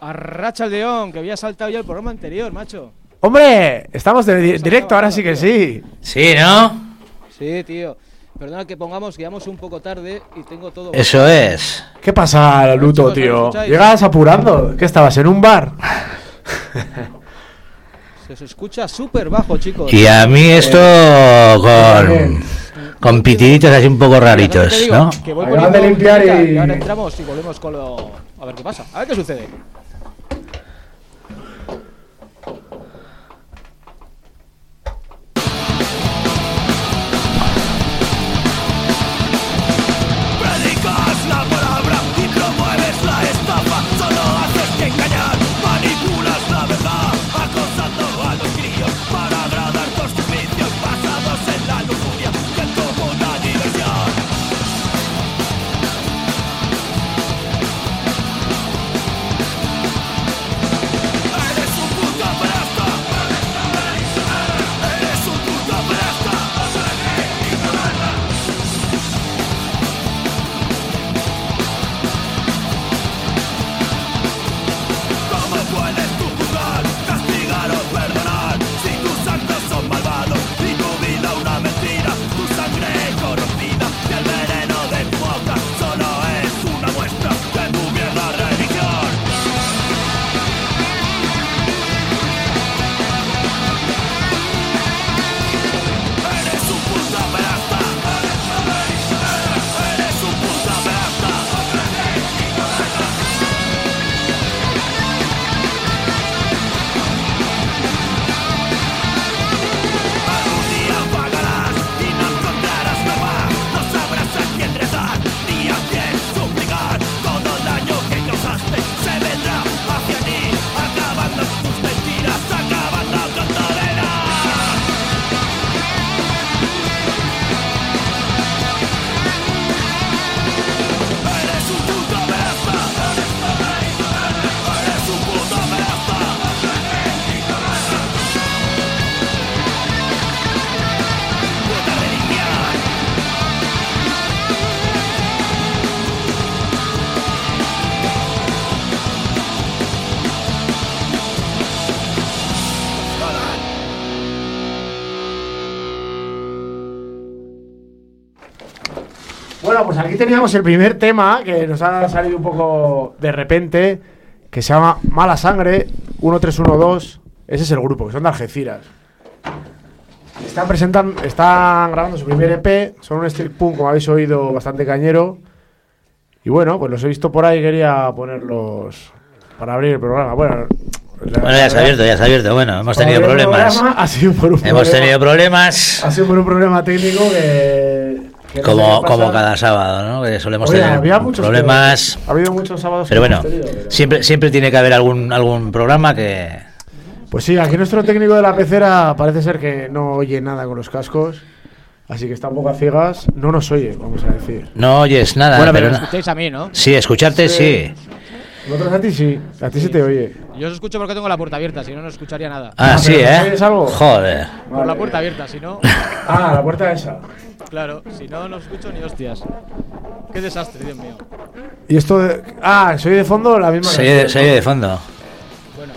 A Racha León, que había saltado ya el programa anterior, macho. Hombre, estamos de di- directo, ahora sí que sí. Sí, ¿no? Sí, tío. Perdona que pongamos, que llegamos un poco tarde y tengo todo. Eso es. ¿Qué pasa, Luto, chicos, ¿me tío? ¿Llegas apurando? ¿Qué estabas, en un bar? Se os escucha súper bajo, chicos. Y a mí esto con, con pitiditos así un poco raritos, ¿no? Que voy de limpiar y- ahora entramos y volvemos con lo. A ver qué pasa. A ver qué sucede. Pues aquí teníamos el primer tema que nos ha salido un poco de repente, que se llama Mala Sangre 1312. Ese es el grupo, que son de Algeciras. Están presentando, están grabando su primer EP, son un street punk, como habéis oído, bastante cañero. Y bueno, pues los he visto por ahí, quería ponerlos para abrir el programa. Bueno, Bueno, ya se ha abierto, ya se ha abierto. Bueno, hemos tenido problemas. Ha sido por un Hemos problema- tenido problemas Ha sido por un problema técnico que. Como, como cada sábado, ¿no? Que solemos Oye, tener había muchos problemas. que- ha habido muchos sábados Pero bueno, hemos tenido, pero- siempre, siempre tiene que haber algún, algún programa que... Pues sí, aquí nuestro técnico de la pecera parece ser que no oye nada con los cascos. Así que está un poco a ciegas. No nos oye, vamos a decir. No oyes nada, bueno, pero... pero me na- escucháis a mí, ¿no? Sí, escucharte sí. Nosotros a ti sí, a ti se te oye. Yo os escucho porque tengo la puerta abierta, si no, no escucharía nada. Ah, Ah, sí, pero ¿nos ¿eh? algo? Joder. Por la Vale. puerta abierta, si no. Ah, la puerta esa. Claro, si no, no escucho ni hostias. Qué desastre, Dios mío. Y esto de... Ah, soy de fondo la misma Se oye, canción, se oye ¿no? de fondo. Bueno,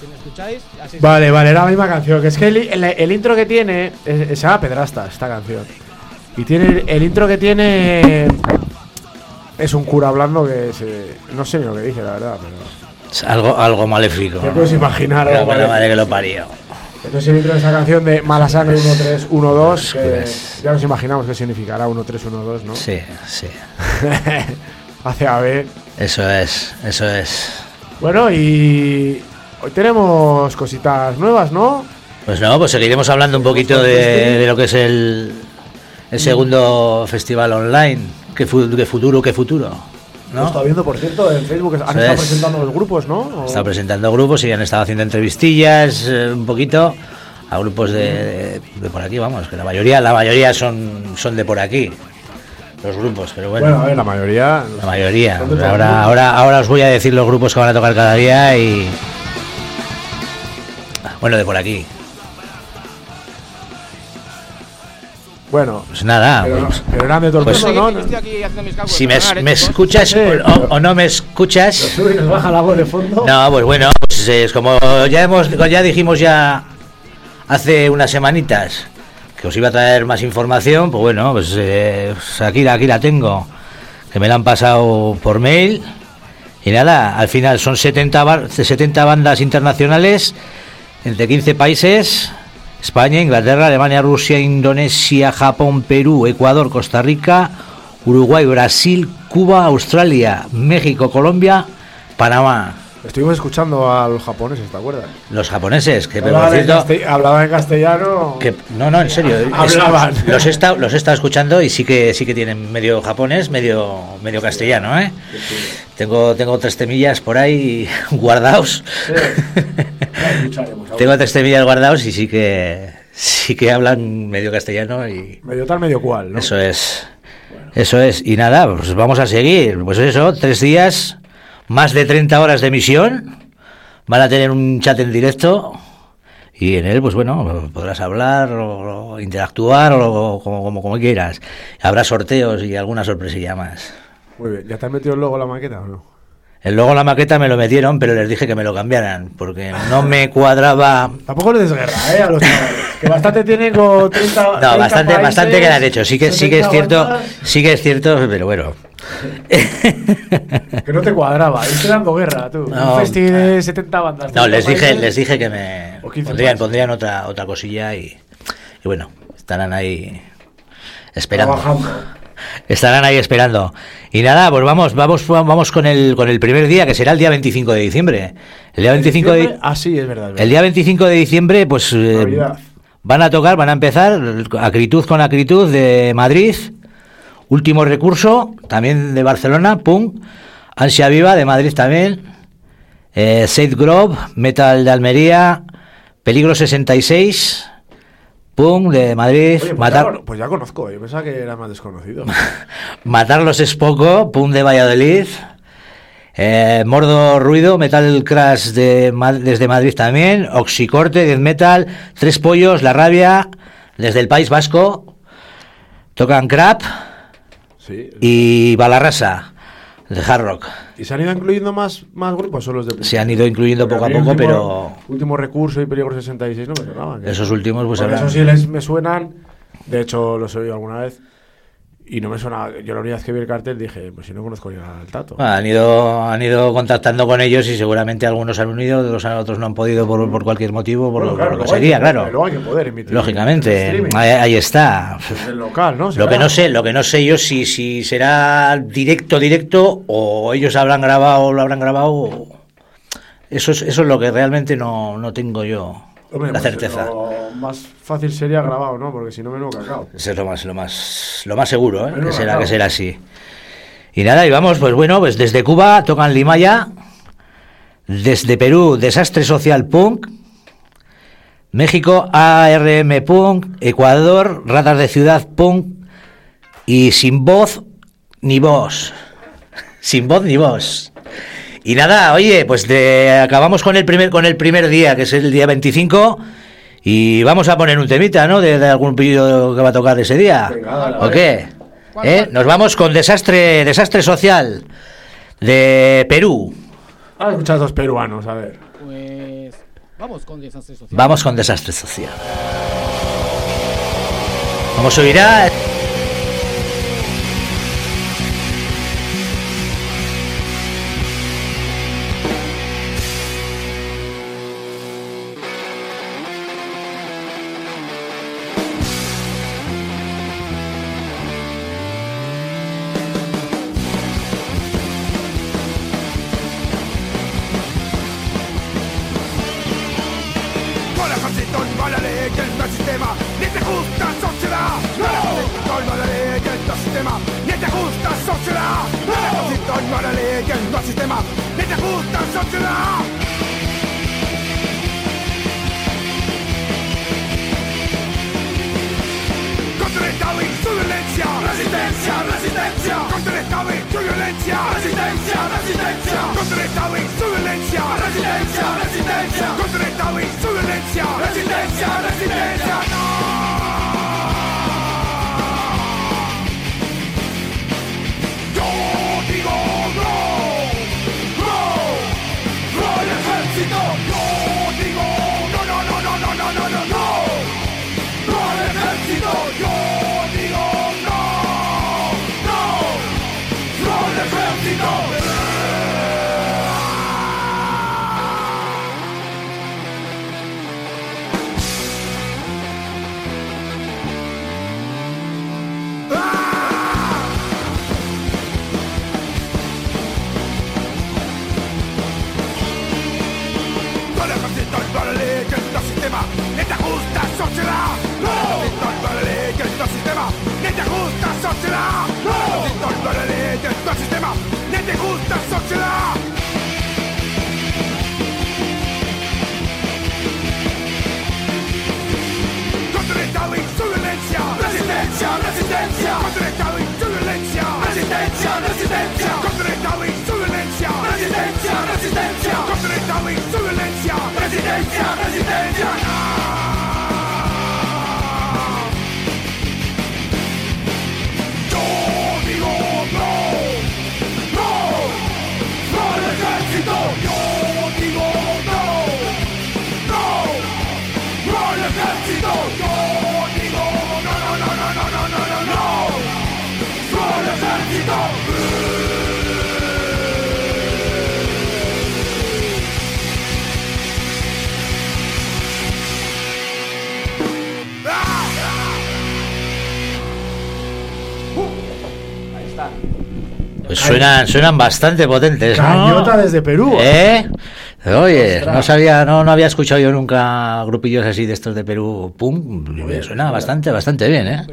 si me escucháis, así Vale, vale, era la misma canción. Que es que el, el- el intro que tiene. es- se llama Pedrasta, esta canción. Y tiene. El intro que tiene. Es un cura hablando que se. No sé ni lo que dice, la verdad, pero. Es algo, algo maléfico. Te puedes imaginar La algo parecido. madre que lo parió. Entonces el intro de esa canción de Mala Sangre 1312, que Pues- ya nos imaginamos qué significará 1312, ¿no? Sí, sí. Hace AV. Eso es, eso es. Bueno, y hoy tenemos cositas nuevas, ¿no? Pues no, pues seguiremos hablando un poquito de, de lo que es el, el segundo festival online. ¿Qué, fu- qué futuro, qué futuro? Lo ¿no? estaba viendo, por cierto, en Facebook. Han estado es. presentando los grupos, ¿no? O- Está presentando grupos y han estado haciendo entrevistillas eh, un poquito a grupos de, de- de por aquí, vamos, que la mayoría, la mayoría son, son de por aquí, los grupos, pero bueno, Bueno, a ver, la mayoría. la mayoría. Ahora, ahora, ahora os voy a decir los grupos que van a tocar cada día y bueno, de por aquí. Bueno, Pues nada, pero, pues, pero Pues- ¿no? Estoy- estoy aquí haciendo mis cálculos si me, me ¿eh, escuchas Sí. o, o no me escuchas, Sube y nos baja la voz de fondo. no, pues bueno, pues es como ya hemos, ya dijimos ya hace unas semanitas que os iba a traer más información, pues bueno, pues, eh, pues aquí, la- aquí la tengo, que me la han pasado por mail. Y nada, al final son 70, bar- 70 bandas internacionales entre 15 países, España, Inglaterra, Alemania, Rusia, Indonesia, Japón, Perú, Ecuador, Costa Rica, Uruguay, Brasil, Cuba, Australia, México, Colombia, Panamá. Estuvimos escuchando a los japoneses, ¿te acuerdas? Los japoneses, que Hablaban en, castell- hablaban en castellano. que no, no, en serio, es- Hablaban. los he estado, los he estado escuchando y sí que sí que tienen medio japonés, medio medio castellano, ¿eh? Tengo tengo tres temillas por ahí guardados. Tengo tres temillas guardados y sí que sí que hablan medio castellano y Medio tal, medio cual, ¿no? eso es. Eso es. Y nada, pues vamos a seguir. Pues eso, tres días, más de 30 horas de emisión. Van a tener un chat en directo. Y en él, pues bueno, podrás hablar o, interactuar o como, como, como quieras. Habrá sorteos y alguna sorpresilla más. Muy bien. ¿Ya te has metido en la maqueta o no? Logo en la maqueta me lo metieron, pero les dije que me lo cambiaran, porque no me cuadraba. Tampoco le des guerra, ¿eh? A los chavales. Que bastante tienen con 30. No, 30 bastante, países, bastante que han hecho. Sí que, sí que es 70 cierto, bandas, sí que es cierto, pero bueno. Que no te cuadraba. Estoy dando guerra, tú. No. Un festi de 70 bandas. No, 30 les dije, países. les dije que me O 15 pondrían, pondrían otra, otra cosilla y, y bueno, estarán ahí esperando. Trabajando. Estarán ahí esperando. Y nada, pues vamos, vamos, vamos con el, con el primer día, que será el día 25 de diciembre. El día 25 de, Ah, sí, es verdad. es verdad. el día 25 de diciembre, pues eh, van a tocar, van a empezar Acritud con Acritud de Madrid, Último Recurso, también de Barcelona, pum, Ansia Viva de Madrid también, eh, Safe Grove, Metal de Almería, Peligro 66, pum, de Madrid, Oye, pues, Matar, ya, pues ya conozco. Yo pensaba que era más desconocido. Matarlos es poco, pum de Valladolid. Eh, Mordo Ruido, Metal Crash de, desde Madrid también. Oxicorte, Death Metal. Tres Pollos, La Rabia, desde el País Vasco. Tocan Crap Sí. y Balarrasa, de Hard Rock. ¿Y se han ido incluyendo más, más grupos o los de Se han ido incluyendo poco a poco, último- pero Último recurso y Peligro 66 no me sonaban. ¿eh? esos últimos pues habrán- Esos sí les, me suenan. De hecho, los he oído alguna vez. Y no me suena. Yo la única vez que vi el cartel dije, pues si no conozco ni al tato. han ido han ido contactando con ellos y seguramente algunos han unido, los otros no han podido por, por cualquier motivo, por, Bueno, lo- claro, por lo que sería, poder- claro. Luego hay que poder emitir. Lógicamente, ahí, ahí está. Desde el local, ¿no? Lo que no sé, lo que no sé yo si si será directo directo o ellos habrán grabado lo habrán grabado. Eso es eso es lo que realmente no, no tengo yo Hombre, la pues certeza. Lo más fácil sería grabado, ¿no? Porque si no, menudo cacao. Eso es lo más lo más lo más seguro, ¿eh? Que será que será así. Y nada, y vamos, pues bueno, pues desde Cuba tocan Limaya, desde Perú Desastre Social Punk, México ARM Punk, Ecuador Ratas de Ciudad Punk y Sin Voz ni Voz. Sin voz ni voz. Y nada, oye, pues de- acabamos con el primer con el primer día, que es el día 25, y vamos a poner un temita, ¿no? De, de algún vídeo que va a tocar ese día. Venga, ¿O qué? ¿Cuál, ¿Eh? Nos vamos con desastre, desastre social de Perú. Ah, escuchar dos peruanos, a ver. Pues vamos con desastre social. Vamos con desastre social. Como se resistencia Contra el Estado y su violencia Resistencia, soksilla! Nyt on todellinen heitosystema, netin kulta soksilla! Kontinentaali, solidenssia! Resistenssia, resistensia, Kontinentaali, solidenssia! Resistenssia, resistensia, Kontinentaali, solidenssia! Resistenssia, resistensia, Kontinentaali, solidenssia! Resistenssia, resistensia. Suenan, suenan bastante potentes, ¿no? Cañota desde Perú. ¿Eh? Oye, Ostras. no sabía, no, no había escuchado yo nunca grupillos así de estos de Perú. Pum, me suena bastante, bastante bien, ¿eh?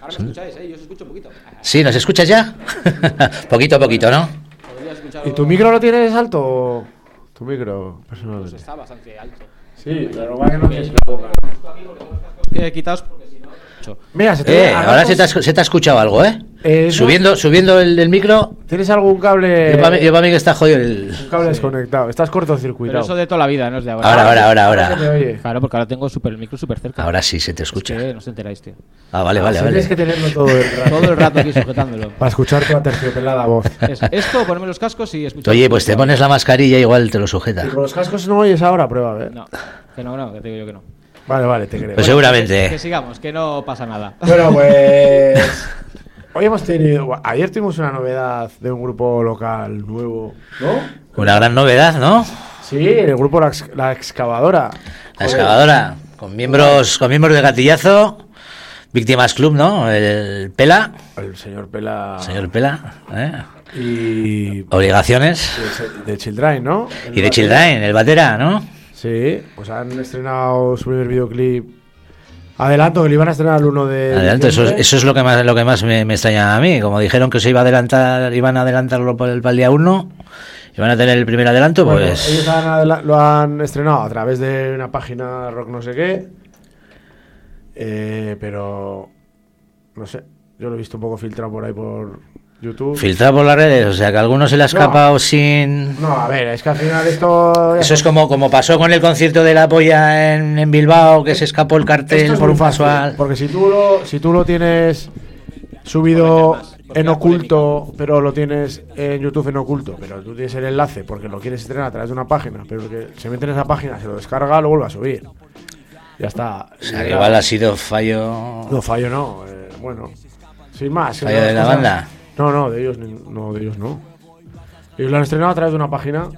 Ahora me escucháis, ¿eh? Yo os escucho un poquito. Sí, ¿nos escuchas ya? poquito a poquito, ¿no? Podría escuchar ¿Y tu micro lo tienes alto? Tu micro, Pues personalmente. está bastante alto. Sí, pero va que no tienes la boca. Quitaos porque no... Mira, se te Eh, ahora se te, ha, se te ha escuchado algo, ¿eh? Eh, Subiendo, subiendo el, el micro, ¿Tienes algún cable? yo para mí, yo pa' mí que está jodido el... Un cable desconectado. Estás Pero cortocircuitado. eso de toda la vida, no es de ahora. Ahora, ahora, ahora, Ahora se te ahora. oye. Claro, porque ahora tengo super, el micro súper cerca. Ahora sí se te Es escucha. que no os enteráis, tío. Ah, vale, vale, vale. Tienes que tenerlo todo el rato. Todo el rato aquí sujetándolo. Para escuchar tu aterciopelada voz. Es esto, ponerme los cascos y escuchar. Oye, pues te pones la mascarilla igual te lo sujeta. ¿Y con los cascos no oyes ahora? Prueba, a ver. No, que no, no, que te digo yo que no. Vale, vale, te creo. Pues Que seguramente. sigamos, que no pasa nada. Bueno, pues. Hoy hemos tenido. Ayer tuvimos una novedad de un grupo local nuevo. ¿No? Una gran novedad, ¿no? Sí, el grupo La Excavadora. La excavadora, con miembros, con miembros de gatillazo, Víctimas Club, ¿no? El Pela, El señor Pela. señor Pela, ¿eh? Y. Obligaciones. De, de Children, ¿no? Y de Children, el batera, ¿no? Sí, pues han estrenado su primer videoclip. Adelanto que lo iban a estrenar el 1 de. Adelante, eso, eso es lo que más, lo que más me, me extraña a mí. Como dijeron que se iba a adelantar, iban a adelantarlo para el, para el día 1, iban a tener el primer adelanto, Bueno, pues. ellos han lo han estrenado a través de una página rock no sé qué. Eh, pero no sé, yo lo he visto un poco filtrado por ahí por YouTube. Filtrado por las redes, o sea que a alguno se le ha escapado sin. no, a ver, es que al final esto. Eso es como, como pasó con el concierto de la polla en, en Bilbao, que se escapó el cartel es por un casual. Porque si tú lo, si tú lo tienes subido en oculto, pero lo tienes en YouTube en oculto, pero tú tienes el enlace porque lo quieres estrenar a través de una página, pero el que se mete en esa página, se lo descarga, lo vuelve a subir. Ya está. O sea que igual ha sido fallo. No, fallo no. eh, bueno, sin más. ¿Fallo de la cosas- banda? No, no, de ellos no, de ellos no. Ellos lo han estrenado a través de una página.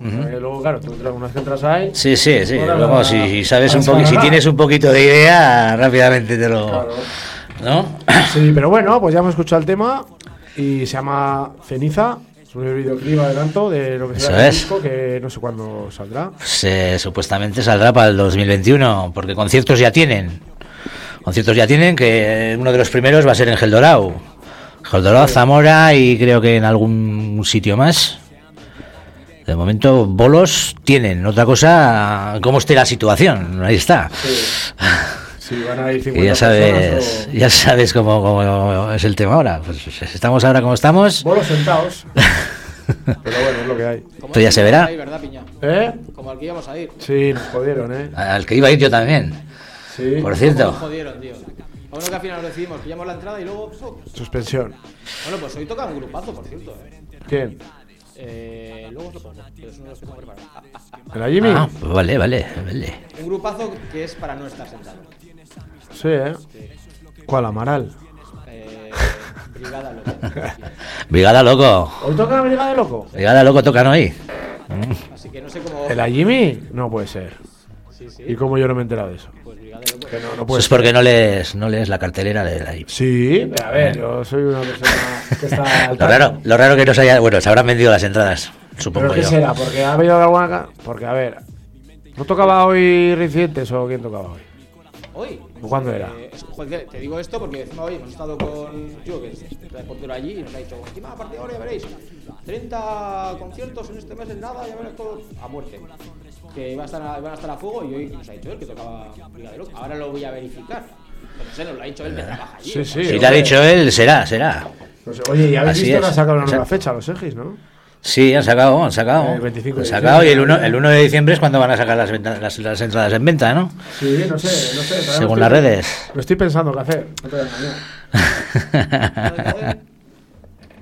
Eh, luego, claro, tú entras, unas que entras ahí. Sí, sí, sí. Luego, la- si, sabes un poquito, si tienes un poquito de idea, rápidamente te lo. Claro. ¿No? Sí, pero bueno, pues ya hemos escuchado el tema y se llama Ceniza. Es un videoclip adelanto de lo que será el disco que no sé cuándo saldrá. Pues, eh, supuestamente saldrá para el 2021, porque conciertos ya tienen. Conciertos ya tienen, que uno de los primeros va a ser en Geldorau. Geldorau, Zamora y creo que en algún sitio más. De momento, bolos tienen. Otra cosa, cómo esté la situación. Ahí está. Sí, van a ir 50 Y ya sabes, ya sabes cómo, cómo es el tema ahora. Pues estamos ahora como estamos. bolos sentados. pero bueno, es lo que hay. Esto ya se verá. ¿Eh? Como al que íbamos a ir. Sí, nos jodieron, ¿eh? Al que iba a ir yo también. Sí. Por Nos cierto. jodieron, tío. A uno que al final decidimos, pillamos la entrada y luego. ¡fuc! Suspensión. Bueno, pues hoy toca un grupazo, por cierto. ¿eh? ¿Quién? Eh, luego os lo pongo, pero es uno de los que tengo preparado. ¿En la Jimmy? Ah, pues vale, vale, vale. Un grupazo que es para no estar sentado. Sí, ¿eh? ¿Cuál? Amaral. Eh, brigada loca. Brigada Loco. ¿Hoy toca la Brigada de Loco? Brigada Loco tocan hoy. Así que no sé cómo. ¿En la Jimmy? No puede ser. Sí, sí. ¿Y cómo yo no me he enterado de eso? Pues brigada loca. Que no, no Eso puede es porque no lees, no lees la cartelera de la Sí, a ver, yo soy una persona que está Lo raro, lo raro que no se haya. Bueno, se habrán vendido las entradas, ¿Pero supongo qué yo. será? ¿Porque ha habido alguna... Porque, a ver... ¿No tocaba hoy Recientes o quién tocaba hoy? Hoy. ¿Cuándo era? Eh, joder, te digo esto porque encima hoy hemos estado con tío que es reportero allí y nos ha dicho, encima a partir de ahora ya veréis, 30 conciertos en este mes en nada, ya veréis todo a muerte. Que iba a estar a, iban a estar a fuego y hoy nos ha dicho él que tocaba Brigada de Loco. Ahora lo voy a verificar. Pero no sé, nos lo ha dicho él que trabaja allí. Sí, ¿no? sí. Si te ha dicho él, será, será. No sé, Oye, ya habéis Así visto que han sacado una nueva fecha, los Egis, ¿no? Sí, han sacado, han sacado. El 25 de Han sacado y el diciembre. 1, el 1 de diciembre es cuando van a sacar las, venta- las, las entradas en venta, ¿no? Sí, no sé, no sé. Según no las estoy- redes. Lo estoy pensando qué hacer. No te voy a engañar.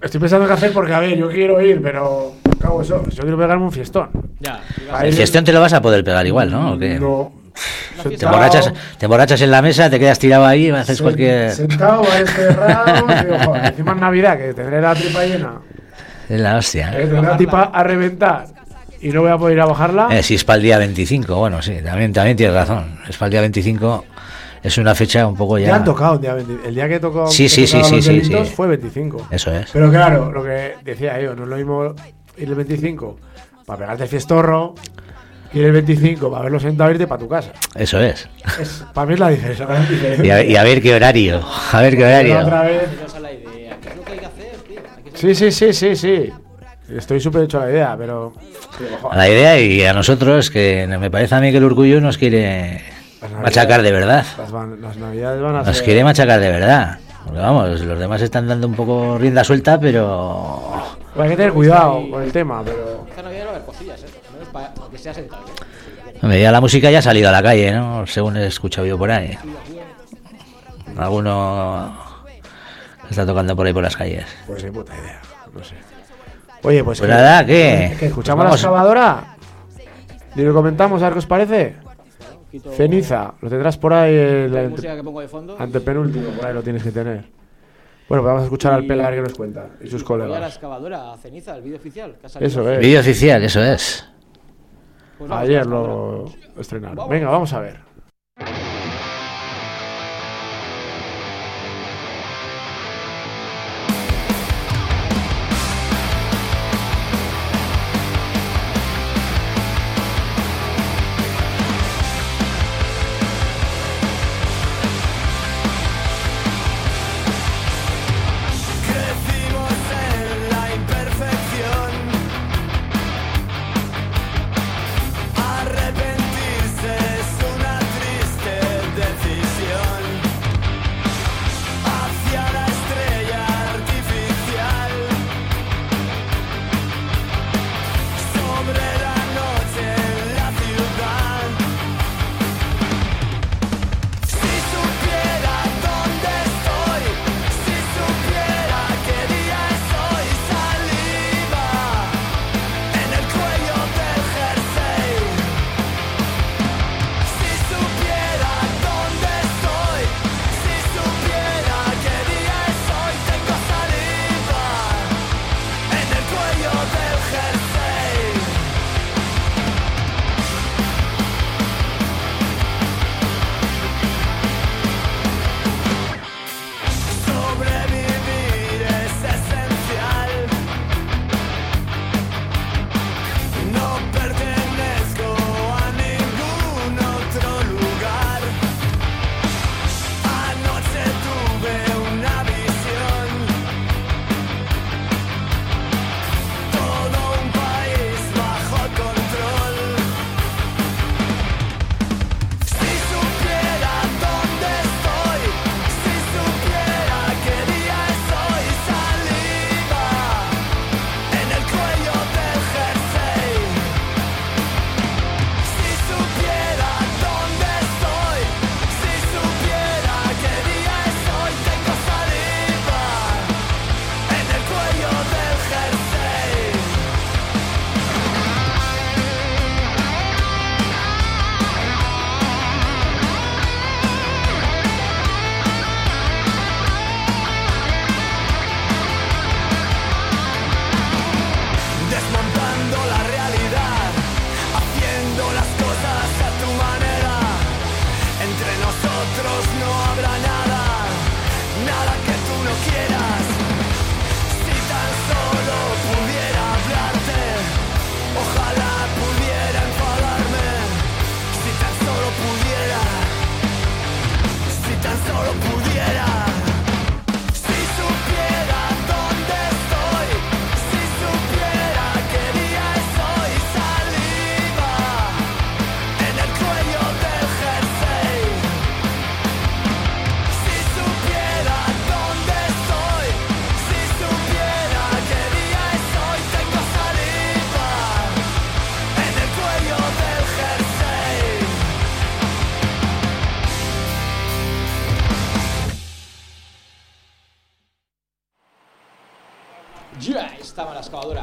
Estoy pensando qué hacer porque, a ver, yo quiero ir, pero... Cago eso. Yo quiero pegarme un fiestón. Ya, El fiestón te lo vas a poder pegar igual, ¿no? ¿O qué? No. Te emborrachas, te emborrachas en la mesa, te quedas tirado ahí, haces cualquier. Sentado, varios cerrados. digo, joder, encima es Navidad, que tendré la tripa llena. Es la hostia. ¿eh? tendré la tripa a reventar. Y no voy a poder ir a bajarla. Eh, si es para el día 25, bueno, sí, también, también tienes razón. Es para el día 25. es una fecha un poco ya. Ya han tocado un día 20 El día que tocó. Sí, sí, sí, sí, sí, sí. fue 25. Eso es. Pero claro, lo que decía yo, no es lo mismo ir el 25 para pegarte el fiestorro y ir el 25 para verlo sentado e irte para tu casa. Eso es. Es, para mí es la diferencia. la diferencia. Y a, y a ver qué horario. A ver qué Otra horario. vez. Esa es la idea. ¿Qué es lo que hay que hacer, tío? Hay que Sí, sí, sí, sí, sí. Estoy súper hecho a la idea, pero. A la idea y a nosotros que me parece a mí que el orgullo nos quiere machacar de verdad. Las, van- las navidades van a Nos ser. quiere machacar de verdad. Porque vamos, los demás están dando un poco rienda suelta, pero Pues hay que tener cuidado con el tema, pero. Esta Navidad va a haber cosillas. Al menos para que sea sentado. hombre, ya la música ya ha salido a la calle, ¿no? Según he escuchado yo por ahí. Alguno está tocando por ahí por las calles. Pues ni puta idea. No sé. Oye, pues. Pues que- nada, ¿qué? que escuchamos Pues la excavadora. Y lo comentamos, a ver qué os parece. Ceniza, lo tendrás por ahí. El, música que pongo de fondo. antepenúltimo, por ahí lo tienes que tener. Bueno, pues vamos a escuchar al Pela a ver qué nos cuenta. Y sus Voy a la colegas. excavadora, a ceniza, el vídeo oficial. que ha salido. Eso es. Vídeo oficial, eso es. Pues Ayer lo estrenaron. Venga, vamos a ver.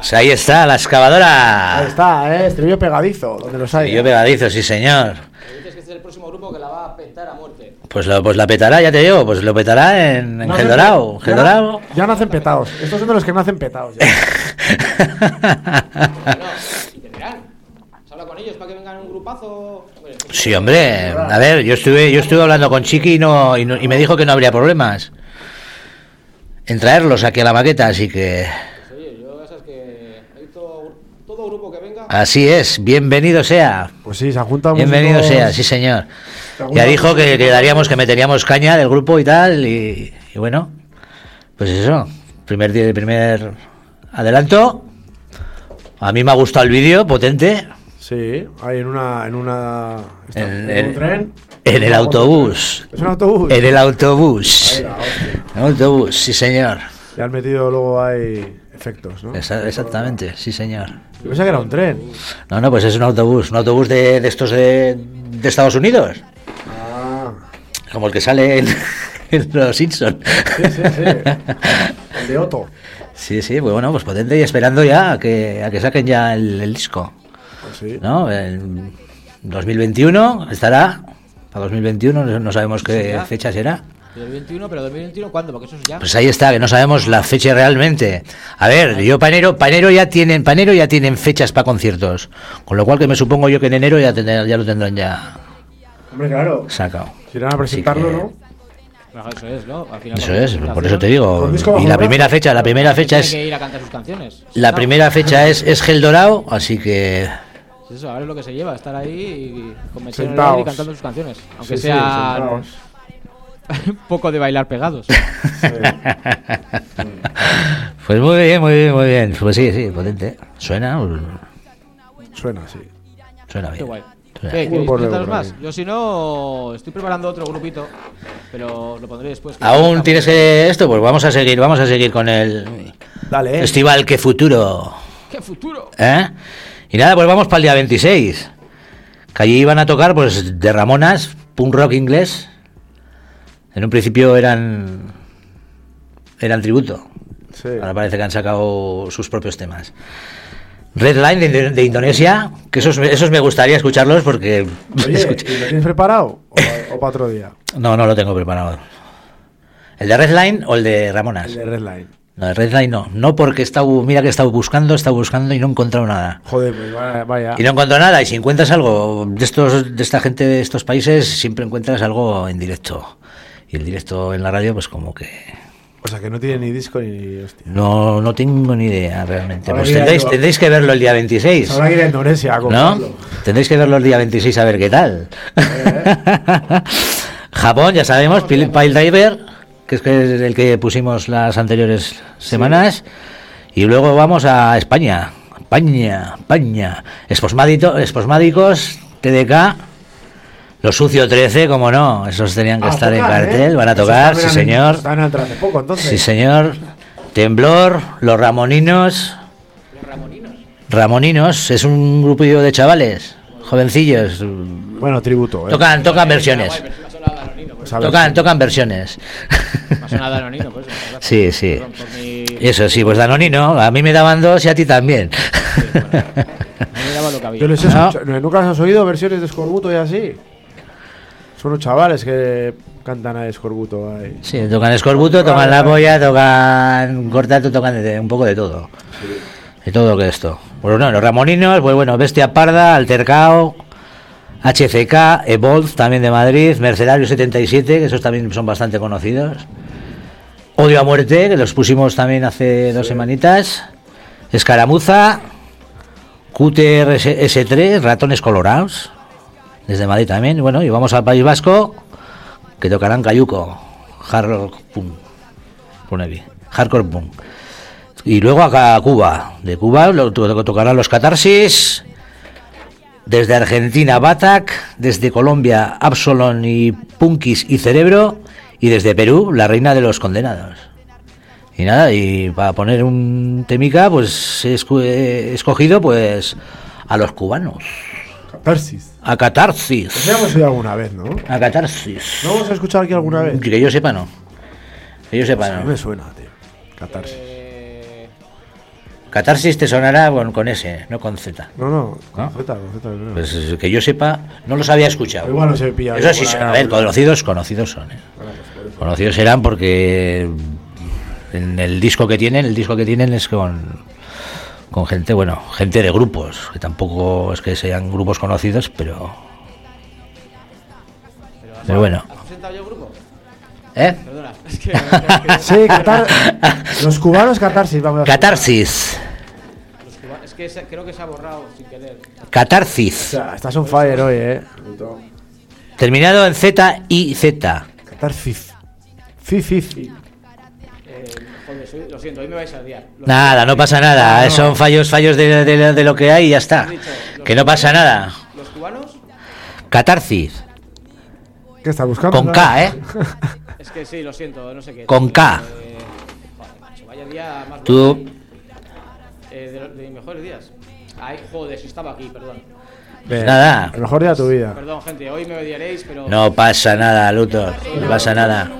Excavadora. Pues ahí está, la excavadora. Ahí está, ¿eh? Estribillo pegadizo, donde los hay. Y yo pegadizo, sí señor. Dices que este es el próximo grupo que la va a petar a muerte. Pues lo, pues la petará, ya te digo, pues lo petará en, en No Gel hacen- Dorado. ya Dorado. Ya nacen petados. Estos son de los que nacen petados. ya. Y tendrán. ¿Has hablado con con ellos para que vengan un grupazo. Hombre, Sí, hombre, a ver, yo estuve, yo estuve hablando con Chiqui y, no, y, no- y me dijo que no habría problemas en traerlos aquí a la maqueta, así que pues, oye, yo ya sabes que hay todo, todo grupo que venga. así es, bienvenido sea, Pues sí, se han juntado bienvenido músicos- sea, sí señor. se Ya dijo que, que daríamos, que meteríamos caña del grupo y tal, y, y bueno, pues eso, primer día, primer adelanto. A mí me ha gustado el vídeo, potente, Sí, ahí en una. En, una, está- En- en un en- tren. en el autobús. Es un autobús. En el autobús. Ahí. En el autobús, sí señor. Le han metido luego hay efectos, ¿no? Esa- exactamente, sí señor. Yo pensaba que era un tren. No, no, pues es un autobús, un autobús de, de estos de, de Estados Unidos, Ah, como el que sale en, en Los Simpsons. sí, sí, sí. El de Otto. Sí, sí, pues bueno, pues potente y esperando ya a que, a que saquen ya el, el disco, Pues sí. ¿no? En 2021 estará, para 2021 no sabemos qué fecha será. 2021, pero 2021 ¿cuándo? Porque eso es ya. Pues ahí está, que no sabemos la fecha realmente. A ver, yo Panero, Panero ya tienen, Panero ya tienen fechas para conciertos, con lo cual que me supongo yo que en enero ya, tendrán- ya lo tendrán ya Hombre, claro. sacado. Si irán a presentarlo, que- ¿no? Eso es, ¿no? Al final, Eso es, por eso te digo. Y la primera fecha, la primera fecha es que ir a cantar sus canciones. la primera fecha es es Gel Dorado, así que es Eso, a ver lo que se lleva, estar ahí y aire y cantando sus canciones. Aunque Sí, sea. Un poco de bailar pegados. pues muy bien, muy bien, muy bien. Pues sí, sí, potente. Suena, Suena así. suena Qué bien. guay. Suena ¿Qué? bien. ¿Queréis Por presentaros euro, más? Yo si no, estoy preparando otro grupito, pero lo pondré después. Aún tienes que esto, pues vamos a seguir, vamos a seguir con el Dale, eh. festival que futuro. ¡Qué futuro! ¿Eh? Y nada, pues vamos para el día 26. Que allí iban a tocar, pues, de Ramonas, punk rock inglés. En un principio eran. eran tributo. Sí. Ahora parece que han sacado sus propios temas. Red Line de, de Indonesia, que esos, esos me gustaría escucharlos porque. Oye, escucha- ¿y lo tienes preparado? ¿O, para otro día? No, no lo tengo preparado. ¿El de Red Line o el de Ramonas? El de Red Line. No, el Red Line no. No porque he estado, mira que he estado buscando, he estado buscando y no he encontrado nada. Joder, pues vaya. vaya. Y no encuentro nada. Y si encuentras algo de estos, de esta gente de estos países, siempre encuentras algo en directo. Y el directo en la radio, pues como que O sea, que no tiene ni disco ni hostia. no, no tengo ni idea realmente. Ahora Pues tendréis, tendréis que verlo el día 26. Habrá que ir a Indonesia a ¿No? Tendréis que verlo el día 26 a ver qué tal. Japón, ya sabemos, Pil- Pile Driver, que es el que pusimos las anteriores semanas. Y luego vamos a España. España, España. Esposmádicos, TDK. Los Sucio 13, como no, esos tenían que estar en ¿eh? cartel, van a tocar, sí señor. Están en hace poco, entonces. Sí señor. Temblor, Los Ramoninos. Los Ramoninos. Ramoninos es un grupillo de chavales, jovencillos. Bueno, tributo, ¿eh? Tocan, tocan versiones. A ver Tocan, tocan versiones. Danonino, eso. Sí, sí. Eso sí, pues Danonino, a mí me daban dos y a ti también. No me daba lo que había. Yo les he No. escuchado- ¿Nunca has oído versiones de Escorbuto y así? Son unos chavales que cantan a Escorbuto ahí. Sí, tocan escorbuto, tocan la polla, tocan cortato, tocan de- un poco de todo. De todo lo que esto. Pues no, los Ramoninos, pues bueno, Bestia Parda, Altercao, HCK, Evolve también de Madrid, Mercenario 77, que esos también son bastante conocidos. Odio a muerte, que los pusimos también hace dos semanitas. Escaramuza, QTRS3, Ratones Colorados, desde Madrid también. Bueno, y vamos al País Vasco, que tocarán Cayuco, Hard Punk, pone aquí, Hardcore Punk. Y luego acá a Cuba, de Cuba lo, to- tocarán los Catarsis, desde Argentina Batac, desde Colombia Absalon y Punkis y Cerebro, y desde Perú la Reina de los Condenados. Y nada, y para poner un temica, pues he he escogido pues a los cubanos, Catarsis. A Catarsis, ya hemos oído alguna vez, ¿no? a Catarsis. ¿No hemos escuchado aquí alguna vez? Que yo sepa, no. Que yo sepa, A mí no. me suena, tío. Catarsis. Eh, Catarsis te sonará con, con S, no con Z. No, no, ¿No? con Z, con Z, no. Pues que yo sepa, no los había escuchado. Igual no se pilla. Eso sí, a ver, conocidos, conocidos son. ¿eh? Conocidos serán porque en el disco que tienen, el disco que tienen es con con gente, bueno, gente de grupos, que tampoco es que sean grupos conocidos, pero... Pero bueno. ¿Has presentado yo el grupo? ¿Eh? Perdona, es que. es que- Sí, catar... los cubanos catarsis, vamos a Catarsis. los cuba- es que se- creo que se ha borrado sin querer. O Catarsis. sea, estás on fire hoy, eh. Terminado en Z y Z. Catarsis. Sí, sí, sí. Eh, lo siento, hoy me vais a odiar. Nada, no pasa nada. Son fallos, fallos de, de- de lo que hay y ya está. dicho, Que no pasa nada. Los cubanos, Catarsis. ¿Qué estás buscando? Con K, ¿eh? es que sí, lo siento, no sé qué. Con K. Eh, joder, macho, vaya día más Tú- bueno. Eh, de, de mis mejores días. Ay, joder, si estaba aquí, perdón. Bien. Nada. El mejor día de tu vida. Perdón, gente, hoy me odiaréis, pero. No pasa nada, Luthor. No pasa nada.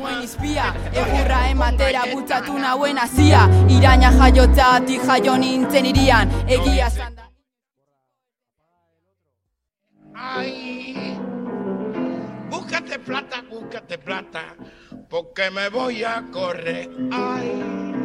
Egurra ematera bultzatu nauen hasia Iraina jaio nintzen irian, egia Ay, búscate plata, búscate plata, porque me voy a correr. Ay.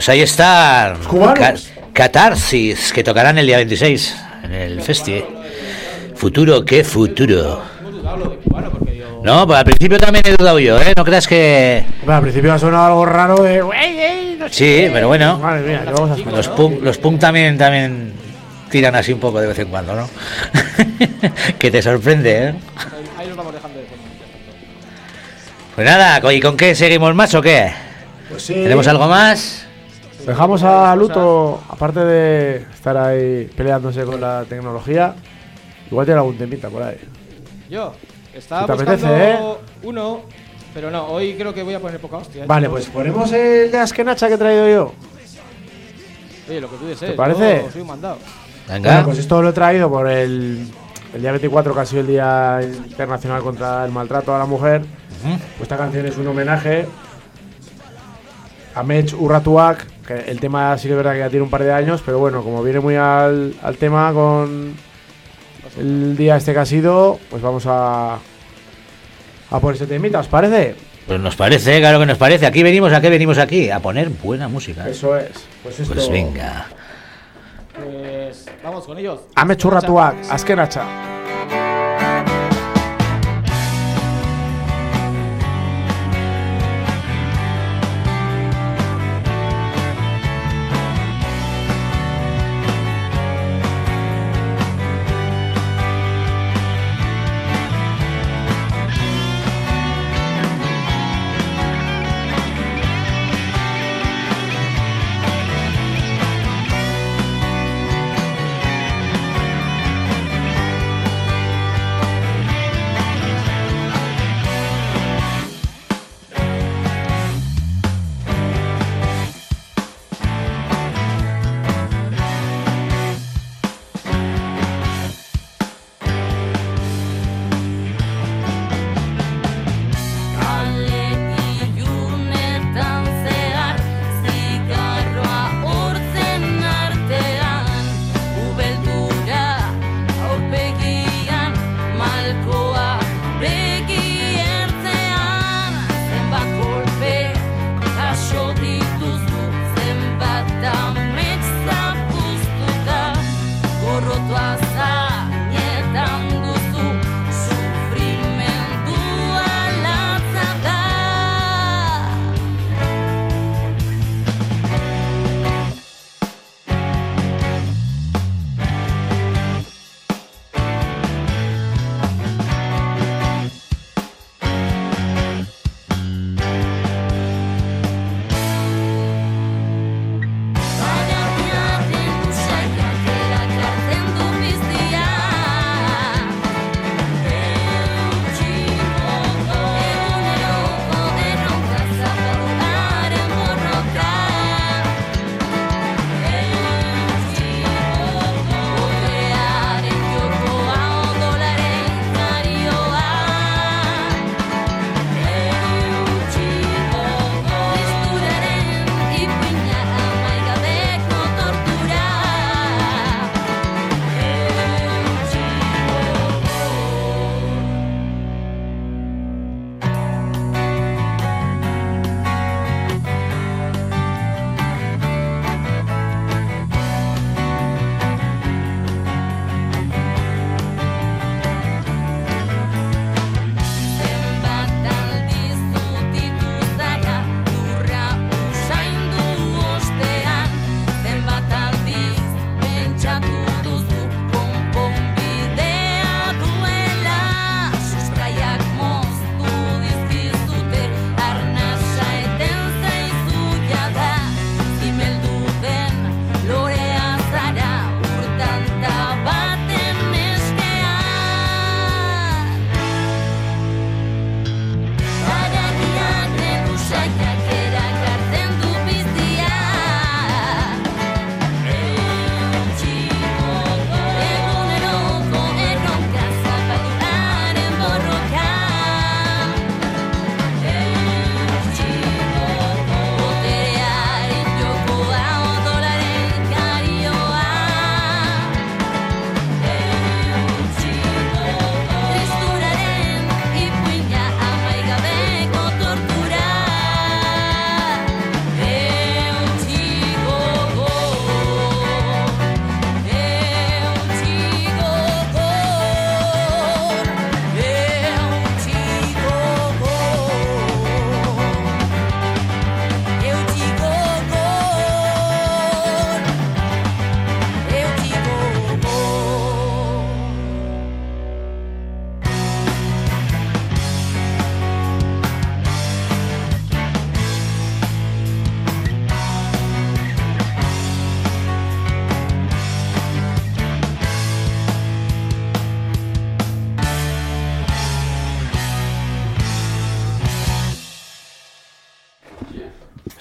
Pues ahí está. Ca- Catarsis, que tocarán el día 26 en el Festi. Futuro, qué futuro. No, pues al principio también he dudado yo, ¿eh? No creas que. Bueno, al principio ha sonado algo raro de. "Güey, ey, no sé Sí, qué". pero bueno. Madre mía, ¿qué vamos a hacer? Los punk, los punk también, también tiran así un poco de vez en cuando, ¿no? que te sorprende, ¿eh? Ahí, los vamos dejando de. Pues nada, ¿y con qué seguimos más o qué? Pues sí. ¿Tenemos algo más? Dejamos a Luto, cosas. aparte de estar ahí peleándose con la tecnología, igual tiene algún temita por ahí. Yo, estaba ¿Te buscando apetece, eh? uno, pero no, hoy creo que voy a poner poca hostia. ¿eh? Vale, pues ponemos el de Askenacha que he traído yo. Oye, lo que tú desees. ¿Te eh, parece? Yo soy un mandado. Venga. Pues esto lo he traído por el, día 24, que ha sido el Día Internacional contra el Maltrato a la Mujer. Uh. Esta canción es un homenaje a Mech Urratuak, el tema sí que es verdad que ya tiene un par de años, pero bueno, como viene muy al, al tema con el día este que ha sido, pues vamos a, a por ese temita, ¿os parece? Pues nos parece, claro que nos parece. Aquí venimos, ¿a qué venimos aquí? A poner buena música. ¿eh? Eso es. Pues, pues esto... pues venga. Pues vamos con ellos. Ame churratuak, askenacha.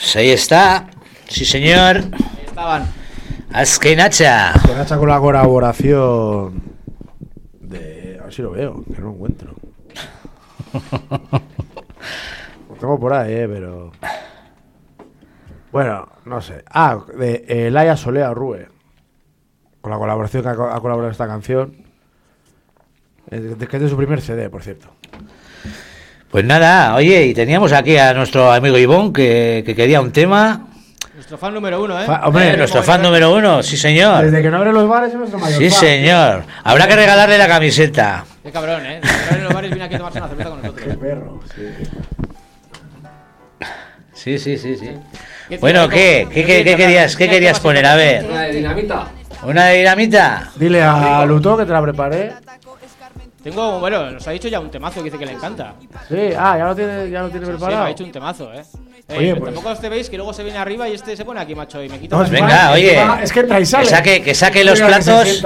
Pues ahí está. Sí, señor. Ahí estaban. Askenacha. Askenacha con la colaboración de. A ver si lo veo, que no lo encuentro. lo tengo por ahí, eh, pero. Bueno, no sé. Ah, de eh, Elaya Solea Rue. Con la colaboración que ha, colaborado esta canción. Que es de su primer CD, por cierto. Pues nada, oye, y teníamos aquí a nuestro amigo Ivón que, que quería un tema. Nuestro fan número uno, ¿eh? Fa- hombre, Eh, nuestro fan número uno, sí señor. Desde que no abren los bares es nuestro mayor Sí fan. señor. Habrá que regalarle la camiseta. Qué cabrón, ¿eh? En los bares viene aquí a tomarse una cerveza con Qué nosotros. perro, sí. Sí, sí, sí, sí. ¿Qué Bueno? ¿qué? ¿Cómo- ¿Qué, qué qué, qué querías, qué ¿Qué querías poner? A ver, Una de dinamita. ¿una de dinamita? Dile a Luto que te la preparé. Tengo, bueno, nos ha dicho ya un temazo que dice que le encanta. Sí, ah, ya lo tiene, ya lo tiene Sí, me preparado. ha dicho un temazo, ¿eh? Eh, Oye, pues- Tampoco os te veis que luego se viene arriba y este se pone aquí, macho, y me quita No, Venga, oye. es más, Es que entra y sale. Que saque, que saque los que platos.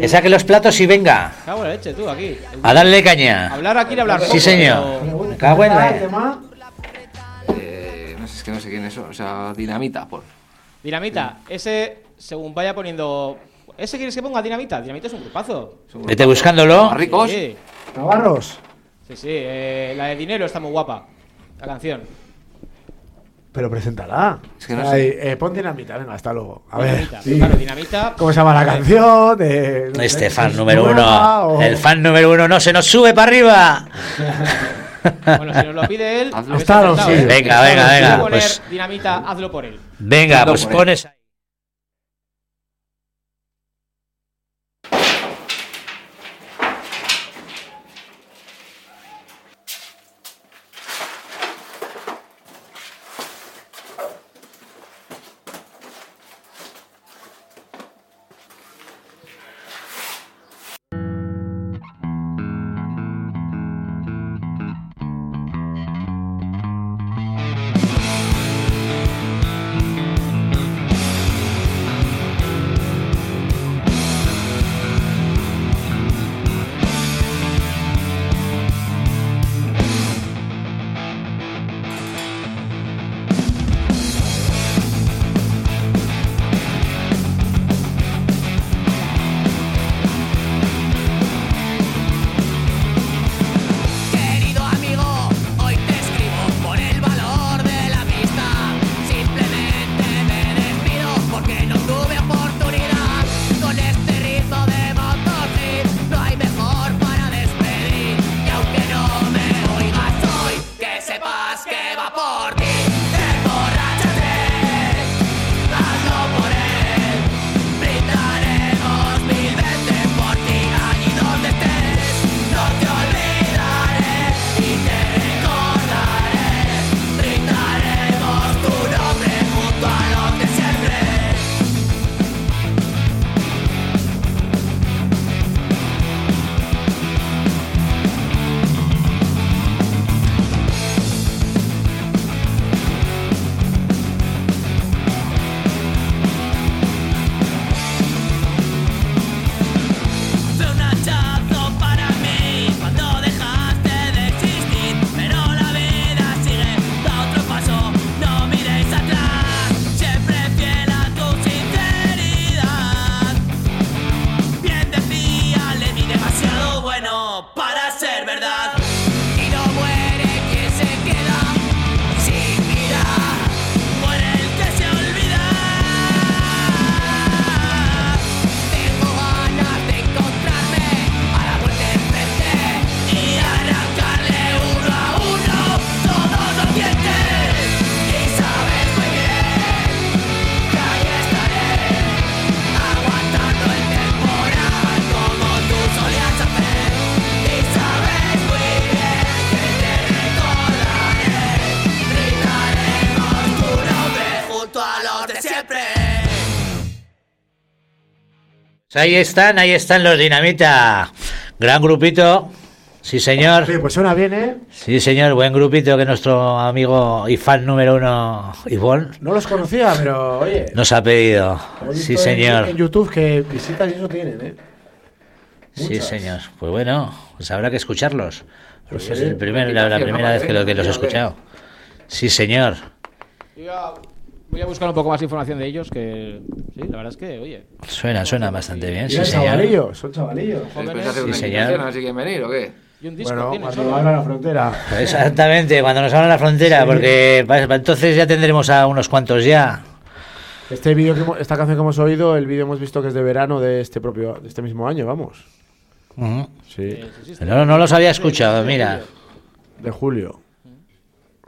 Que saque los platos y venga. Cago en la leche, tú, aquí. A darle caña. Hablar aquí y hablar Sí, poco, señor. pero- Me cago en Ah, la-. Eh, no sé, es que no sé quién es eso. O sea, dinamita, por. Dinamita, ese, según vaya poniendo. ¿Ese quieres que ponga Dinamita? Dinamita es un grupazo. es un Vete buscándolo. Ricos. Sí, Navarros. sí, sí. eh, la de dinero está muy guapa. La canción. Pero preséntala. Es que no Ahí, eh, pon dinamita, venga, hasta luego. A ver. Dinamita. sí. Claro, Dinamita. ¿Cómo se llama la canción? De, no sé, Este fan ¿es número uno. o- El fan número uno no se nos sube para arriba. Bueno, si nos lo pide él. Hazlo. Está, sí. ¿eh? Venga, venga, Si venga, quiere poner pues- Dinamita, hazlo por él. Venga, Hazlo pues por él. Ahí están, ahí están los dinamita. Gran grupito. Sí, señor. Sí, pues suena bien, ¿eh? Sí, señor. Buen grupito que nuestro amigo y fan número uno, Ivón, No los conocía, pero oye. nos ha pedido. Sí, en- señor. En YouTube que visitas y eso tienen, ¿eh? Sí, señor. Pues bueno, pues habrá que escucharlos. Pues sí. es el primer, la, la primera vez que lo, que los he escuchado. Sí, señor. Voy a buscar un poco más información de ellos, que sí, la verdad es que, oye, Suena, suena bastante bien, sí, señor. chavalillos, son chavalillos. Después jóvenes hacer Sí, una invitación quieren venir o qué. y un disco Bueno, cuando solo. abran la frontera. Exactamente, cuando nos abran la frontera, porque entonces ya tendremos a unos cuantos ya. Este vídeo que hemos- esta canción que hemos oído, el vídeo hemos visto que es de verano de este propio, de este mismo año, vamos. Sí, No, no los había escuchado, mira. de julio.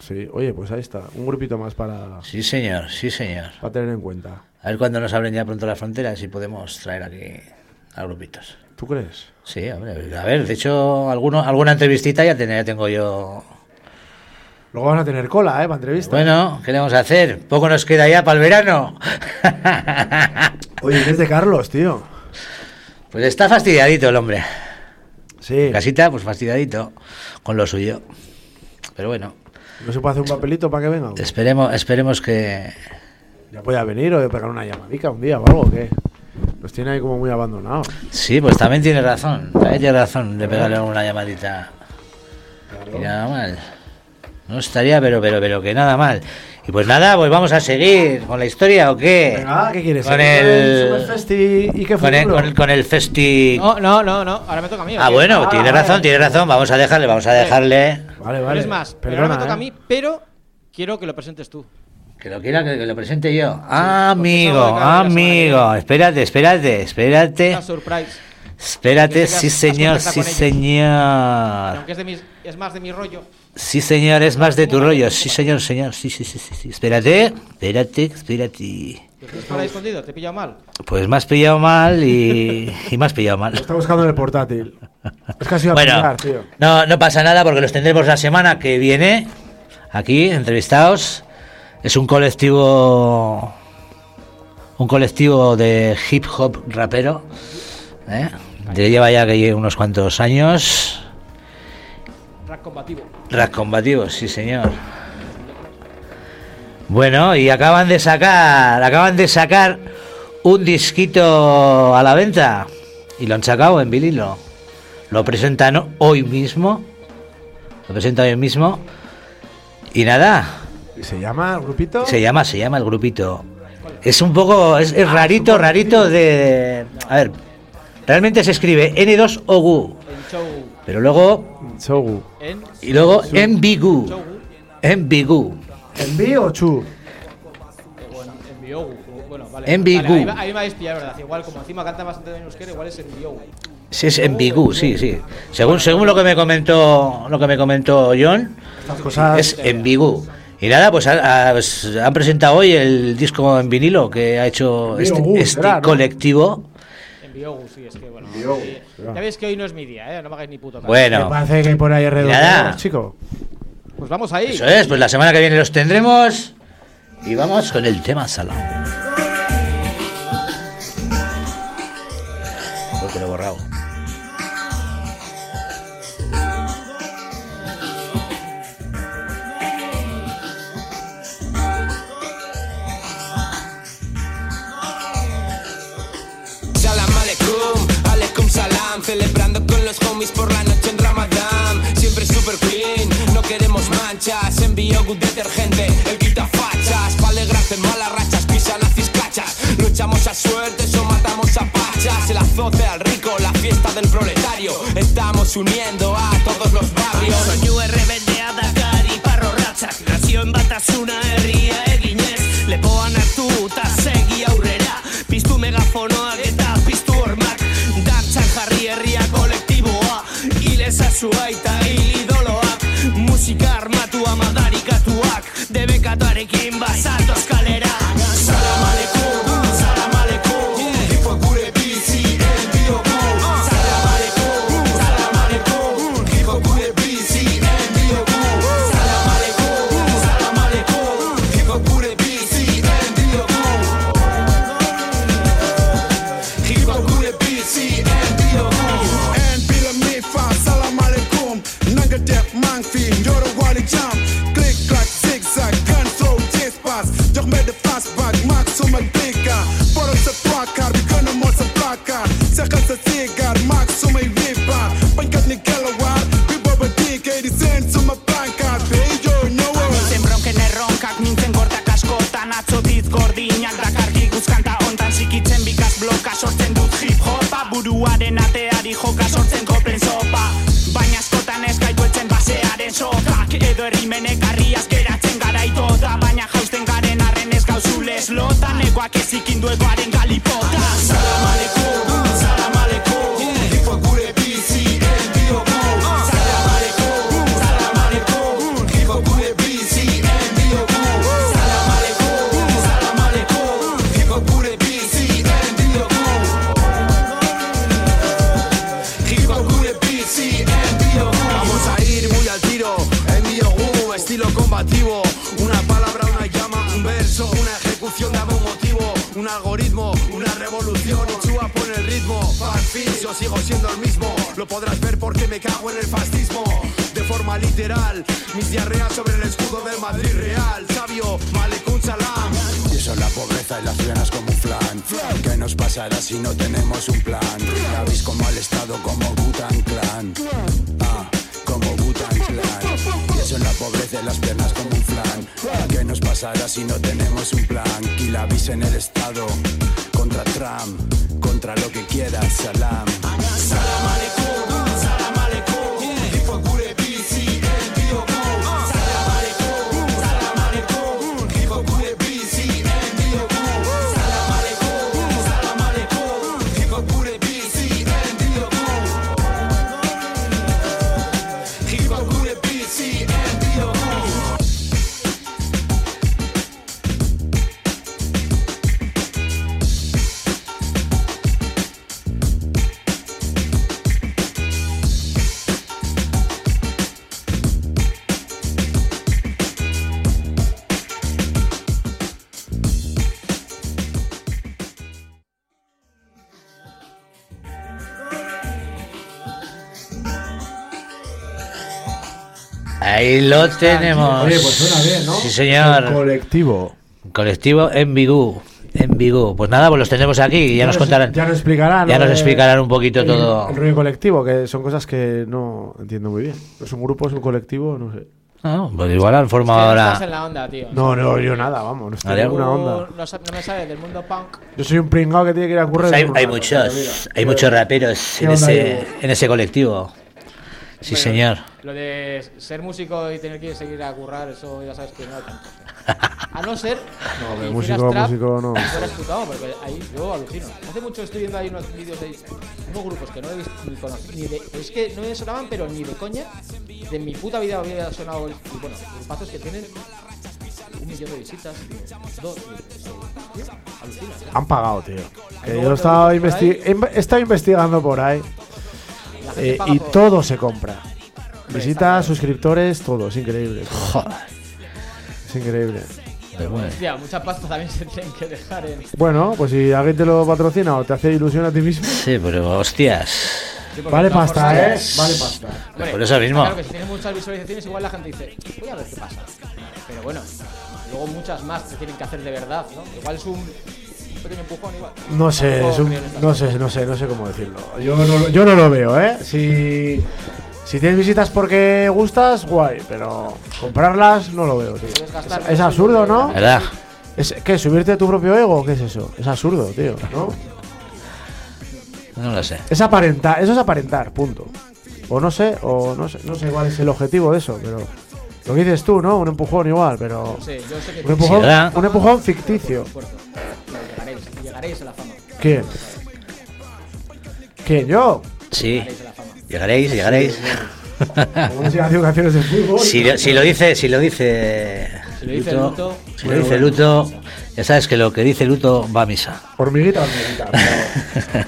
Sí, oye, pues ahí está, un grupito más para, Sí, señor, sí, señor. para tener en cuenta. A ver cuándo nos abren ya pronto la frontera, si podemos traer aquí a grupitos. ¿Tú crees? Sí, hombre, a ver, de hecho, alguno, alguna entrevistita ya, ten- ya tengo yo. Luego van a tener cola, ¿eh? Para entrevista. Bueno, ¿qué le vamos a hacer? Poco nos queda ya para el verano. Oye, ¿qué es de Carlos, tío? Pues está fastidiadito el hombre. Sí. Casita, pues fastidiadito con lo suyo. Pero bueno, ¿No se puede hacer un papelito para que venga? esperemos, esperemos que. Ya pueda venir o de pegar una llamadica un día o algo, ¿qué? Los tiene ahí como muy abandonados. Sí, pues también tiene razón. También tiene razón de pegarle una llamadita. Y nada mal. No estaría, pero, pero, pero que nada mal. Y pues nada, pues vamos a seguir con la historia o qué. Venga, ¿qué quieres? Con ¿Seguir el- Superfesti y qué Con el, con el, con el festi. No, no, no, no, ahora me toca a mí. ¿o Ah, qué? bueno, Ah, tiene vale. razón, tiene razón. Vamos a dejarle, vamos a dejarle. Vale, Pero vale. es más, pero ahora me toca ¿eh? a mí, pero quiero que lo presentes tú. Que lo quiera que, que lo presente yo. algo amigo, amigo. Espérate, espérate, espérate. Una surprise. Espérate, Que sí señor, sí señor. aunque es, de mis, es más de mi rollo, Sí señor, es más de tu rollo. Sí señor, señor. Sí, sí, sí, sí. sí. Espérate, espérate, espérate. ¿te tienes por ahí escondido? ¿Te he pillado mal? Pues me has pillado mal y, y me has pillado mal. Está buscando en el portátil. Es casi a Bueno, pillar, tío. no, no pasa nada porque los tendremos la semana que viene aquí, entrevistados. Es un colectivo, un colectivo de hip hop rapero. ¿eh? Lleva ya que unos cuantos años. Rack combativo. Combativo, sí señor. Bueno, y acaban de sacar, acaban de sacar un disquito a la venta y lo han sacado en vinilo. Lo presentan hoy mismo. Lo presentan hoy mismo. Y nada, ¿Y se llama el grupito? se llama, se llama el grupito. Es un poco, es, es rarito, rarito de... A ver, realmente se escribe N2OGU, En show. pero luego... En Y luego Enbigu. Enbigu. ¿Envi o Chu? bueno, vale. Ahí, me- ahí me habéis pillado, ¿verdad? Igual, como encima canta bastante en euskera, igual es en Biogu. Sí, es Enbigu, sí, sí. Según, según lo que me comentó, lo que me comentó John, Estas cosas. es Enbigu. Y nada, pues, ha- ha- pues, han presentado hoy el disco en vinilo que ha hecho este, Enbigu, este colectivo. Biogu, sí, es que bueno. Biogu, sí. será. Ya veis que hoy no es mi día, ¿eh? No me hagáis ni puto caso. Me Bueno, parece que hay por ahí alrededor, Nada. chico. Pues vamos ahí. eso es, pues la semana que viene los tendremos. Y vamos con el tema salón. Celebrando con los homies por la noche en Ramadán. Siempre super clean, no queremos manchas. Envío good detergente, el quita fachas. Pa' alegrarte en malas rachas, pisa nazis cachas. Luchamos a suerte o matamos a pachas. El azote al rico, la fiesta del proletario. Estamos uniendo a todos los barrios. Soinu errebendea dakari parro ratzak Nazioen batasuna herria Zulaika mis diarreas sobre el escudo del Madrid Real. Sabio, Malecun Salam. Y eso es la pobreza y las cenas como un flan. ¿Qué nos pasará si no tenemos un plan? La veis como al Estado, como Butan Clan. Ah, como Butan Clan. Y eso es la pobreza y las piernas como un flan. ¿Qué nos pasará si no tenemos un plan? Veis en el Estado, contra Trump, contra lo que quieras. Salam Ahí lo tenemos. Oye, pues suena bien, ¿no? Sí, señor. El colectivo. Colectivo en Bigú. En Bigú. Pues nada, pues los tenemos aquí y ya nos contarán. Ya nos explicarán. Ya ¿no? nos explicarán un poquito el- todo. El rollo colectivo, que son cosas que no entiendo muy bien. ¿Es un grupo, es un colectivo? No sé. Ah, pues igual han formado No ahora. estás en la onda, tío. No, no, yo nada, vamos, no estoy en ninguna onda. No, no me sabes del mundo punk. Yo soy un pringao que tiene que ir a currar. Pues hay, un hay muchos, hay muchos raperos ¿Qué en ese, en ese colectivo. Sí, Bueno, señor. Lo de ser músico y tener que seguir a currar, eso ya sabes que no hay tanto. A no ser. No, que músico, trap músico no. fueras porque ahí yo alucino. Hace mucho estoy viendo ahí unos vídeos de unos grupos que no he visto ni conocí, ni de. Es que no me sonaban, pero ni de coña. De mi puta vida había sonado. el- Y bueno, grupazos que tienen un millón de visitas, dos. ¿eh? Han pagado, tío. Que yo estaba he estado investigando por ahí. Eh, y por- todo se compra. Visitas, suscriptores, todo. Es increíble. Joder. Es increíble. Pero bueno. Hostia, mucha pasta también se tienen que dejar en. Bueno, pues si alguien te lo patrocina o te hace ilusión a ti mismo. Sí, pero hostias. Sí, Vale pasta, ¿eh? Vale pasta. Hombre, Por eso mismo. Claro que si tienes muchas visualizaciones, igual la gente dice, voy a ver qué pasa. Pero bueno, luego muchas más te tienen que hacer de verdad, ¿no? Igual es un pequeño empujón, igual. No sé, es un- no sé, no sé, no sé cómo decirlo. Yo no, yo no lo veo, ¿eh? Si, si tienes visitas porque gustas, guay, pero comprarlas no lo veo, tío. Es, es absurdo, ¿no? ¿Verdad? Es, ¿Qué? ¿Subirte tu propio ego? ¿Qué es eso? Es absurdo, tío, ¿no? No lo sé. Es aparentar, eso es aparentar, punto. O no sé, o no sé, no sé cuál es el objetivo de eso, pero lo que dices tú, ¿no? Un empujón igual, pero sé, yo sé que un empujón, un empujón ficticio. llegaréis, llegaréis a la fama. ¿Quién? ¿Quién? ¿Yo? Sí. Llegaréis. Llegaréis, haciendo canciones de fútbol. Si lo, si lo dice, si lo dice. Si lo dice Luto, si lo dice Luto, ya sabes que lo que dice Luto va a misa. Hormiguita, hormiguita.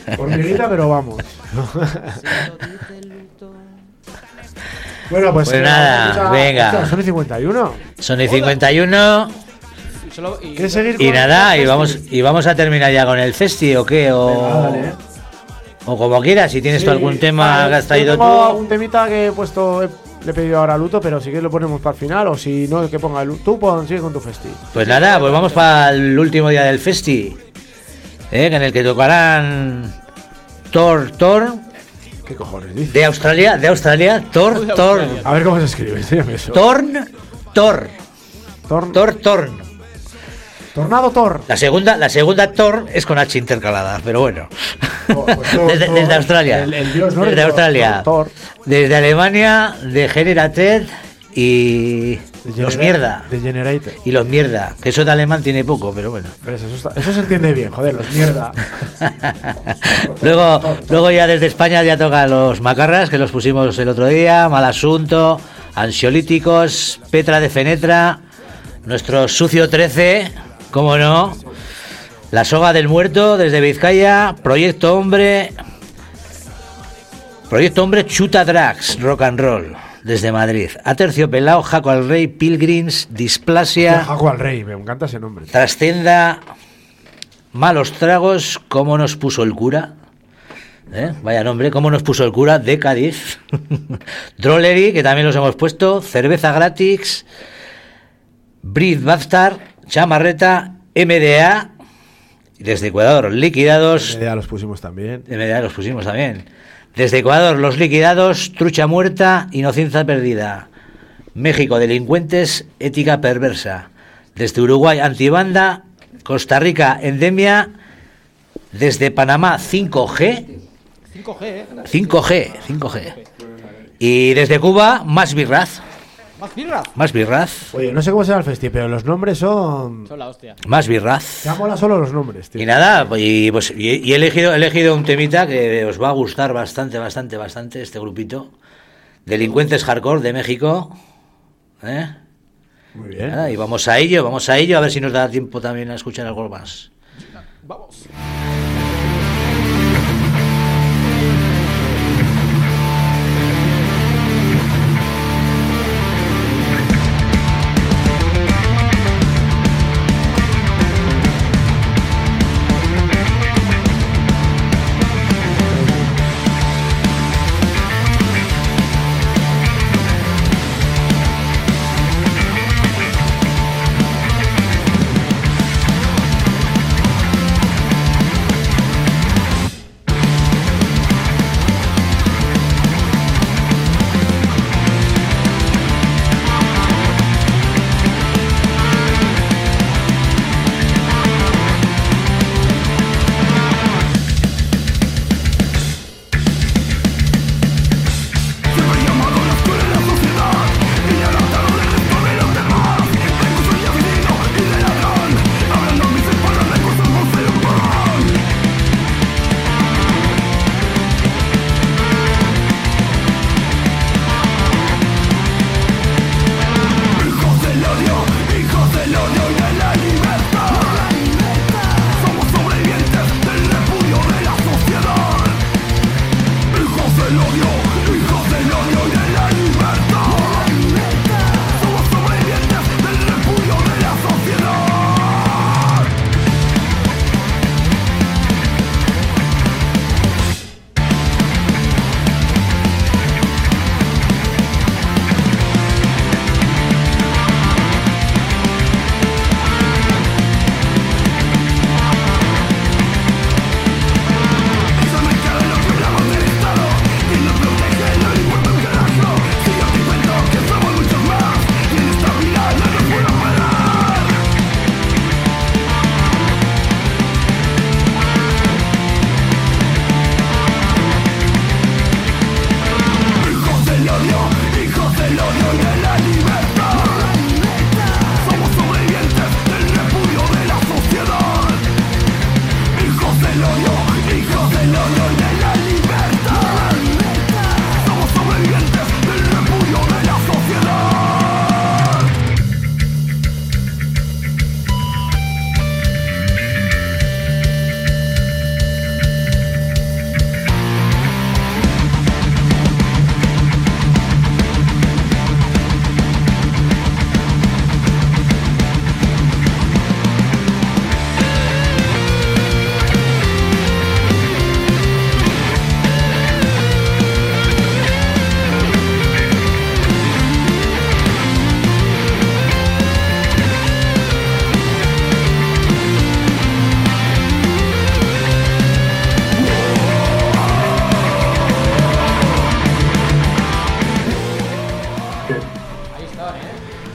pero- hormiguita, pero vamos. bueno, pues. Pues eh, nada, venga. Son y 51. Son y 51 Y solo- y- ¿Quieres seguir y nada, y vamos, y vamos a terminar ya con el festi o qué, o, Venga, dale, eh. O como quieras, si tienes tú Sí, algún tema vale, que has traído tengo tú. algún temita que he puesto. he- le he pedido ahora a Luto, pero si que lo ponemos para el final, o si no, que ponga el. Tú pon, sigue con tu festi. Pues nada, pues vamos para el último día del festi, ¿eh? en el que tocarán Thor, Thor, ¿Qué cojones dices? de Australia, de Australia, Thor, Thor. A ver cómo se escribe, enséñame eso. Torn, Thor, Torn. Thor, Torn. Tornado Thor. La segunda, la segunda Thor es con H intercalada, pero bueno. Thor, desde, Thor, desde Australia. el- el dios desde Australia. Thor. Desde Alemania, de Generated y los mierda. De Generator. Y los mierda. Que eso de alemán tiene poco, pero bueno. Pero Eso, está- eso se entiende bien, joder, los mierda. Luego, luego ya desde España ya tocan los macarras, que los pusimos el otro día, Mal Asunto, Ansiolíticos, Petra de Fenetra, nuestro Sucio 13, cómo no, La Soga del Muerto desde Vizcaya, Proyecto Hombre, Proyecto Hombre Chuta Drags, Rock and Roll, desde Madrid, Aterciopelao, Jaco al Rey, Pilgrims, Displasia... Jaco al Rey, me encanta ese nombre. Trascenda, malos tragos, cómo nos puso el cura. ¿Eh? Vaya nombre, cómo nos puso el cura de Cádiz. Drollery, que también los hemos puesto. Cerveza gratis. Brit Bastard, Chamarreta, MDA. Desde Ecuador, liquidados. Ya los pusimos también. MDA los pusimos también. Desde Ecuador, los liquidados, trucha muerta, inocencia perdida. México, delincuentes, ética perversa. Desde Uruguay, antibanda. Costa Rica, endemia. Desde Panamá, 5G. 5G, ¿eh? 5G, 5G. Y desde Cuba, más birraz. Más birra. Más birraz. Oye, no sé cómo se llama el festival, pero los nombres son. Son la hostia. Más birraz. Ya mola solo los nombres, tío. Y nada, y, pues, y, y he, elegido, he elegido un temita que os va a gustar bastante, bastante, bastante, este grupito. Delincuentes Hardcore de México. ¿Eh? Muy bien. Nada, y vamos a ello, vamos a ello, a ver si nos da tiempo también a escuchar algo más. Vamos.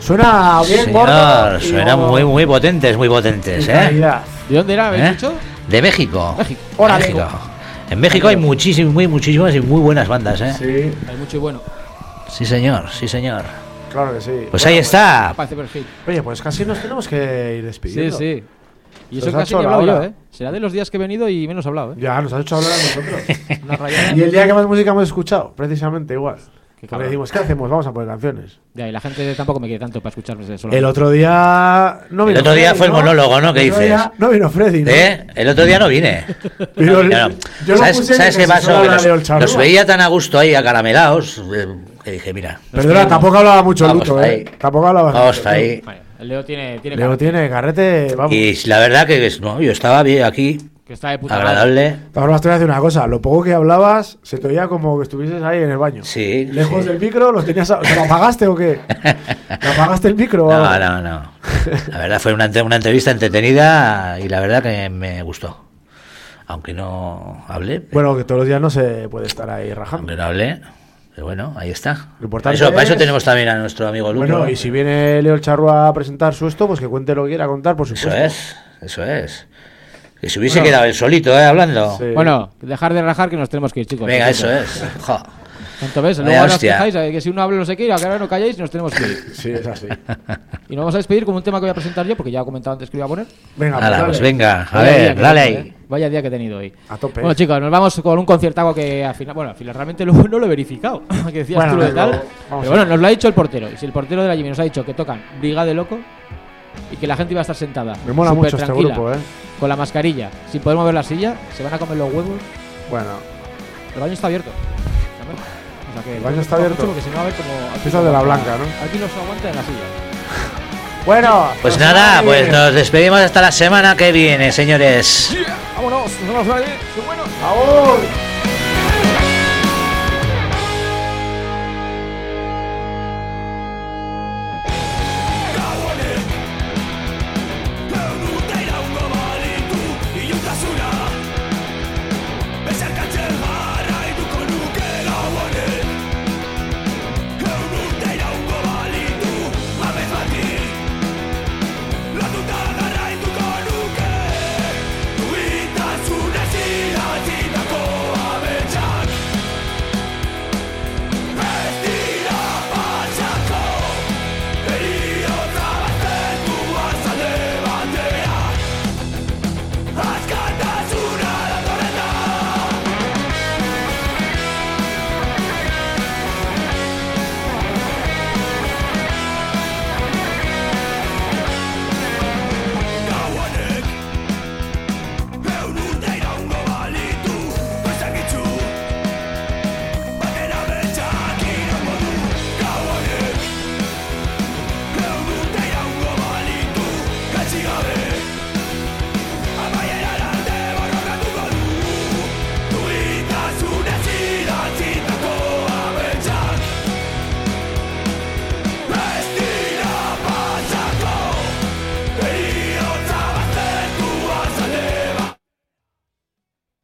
Suena bien gordo. Señor, y suena como- muy, muy potentes, muy potentes, y ¿eh? ¿De dónde era? ¿Habéis ¿Eh? dicho? De México. México. Órale. México. En México hay muchísimas, muy, muchísimas y muy buenas bandas, ¿eh? Sí, Hay mucho y bueno. Sí, señor, sí, señor. claro que sí. Pues ahí está. Parece perfil. Oye, pues casi nos tenemos que ir Sí, despidiendo. sí. Y Se eso casi hecho ni he la hablado yo. ¿eh? Será de los días que he venido y menos hablado, ¿eh? Ya, nos has hecho hablar a nosotros. Y el día que más música hemos escuchado, precisamente igual. Que cabrón. decimos, ¿qué hacemos? Vamos a poner canciones. Ya, y la gente tampoco me quiere tanto para escucharme solo. El otro día. No El vino otro día Freddy, fue el monólogo, ¿no? ¿Qué El otro dices? día No vino Freddy, ¿no? ¿Eh? El otro día no vine. Vino el- Claro. yo ¿Sabes, ¿sabes qué pasó? los, El los veía tan a gusto ahí, acaramelados, eh, que dije, mira, Perdona, tampoco hablaba mucho Vamos Luto, ahí. ¿eh? Tampoco hablaba vamos mucho. ahí. Vale, el Leo tiene, tiene Leo tiene carrete, vamos. Y la verdad que es- no, yo estaba bien aquí, que está de puta agradable. Formas, te voy a decir una cosa. Lo poco que hablabas, se te oía como que estuvieses ahí en el baño. Sí. Lejos sí. del micro, ¿los tenías a- ¿te lo apagaste o qué? ¿Te apagaste el micro o No, algo? no, no. La verdad fue una, una entrevista entretenida y la verdad que me gustó. Aunque no hablé, Bueno, que todos los días no se puede estar ahí rajando. aunque no hablé, pero bueno, ahí está. Lo Para importante eso, para eso es- tenemos también a nuestro amigo Luto. Bueno, y si viene Leo el Charrúa a presentar su esto, pues que cuente lo que quiera contar, por Eso supuesto. es, eso es. Que se hubiese Bueno. quedado él solito, ¿eh? Hablando. Sí. Bueno, dejar de rajar que nos tenemos que ir, chicos. Venga, eso es. Jo. Tanto ves, luego ahora os quejáis eh, que si uno habla no sé qué, y ahora no calláis y nos tenemos que ir. Sí, es así. Y nos vamos a despedir con un tema que voy a presentar yo, porque ya he comentado antes que lo iba a poner. Venga, pues dale. venga, a Vaya día ver, que dale tengo, ahí. eh. Vaya día que he tenido hoy. A tope. Bueno, chicos, nos vamos con un conciertago que al final, bueno, al final realmente lo- no lo he verificado. que decías Bueno, tú lo de tal. Pero bueno, nos lo ha dicho el portero. Y si el portero de la Jimmy nos ha dicho que tocan Brigade Loco y que la gente iba a estar sentada. Me mola mucho este tranquila, grupo, ¿eh? Con la mascarilla, sin poder mover la silla, se van a comer los huevos. Bueno, El baño está abierto. O sea que El baño está abierto. Porque si no, va a ver como. aquí Esa no de la blanca, ¿no? Aquí no se aguanta en la silla. bueno. Pues nada, pues nos despedimos hasta la semana que viene, señores. Vámonos, nos vemos. ¡Ahora!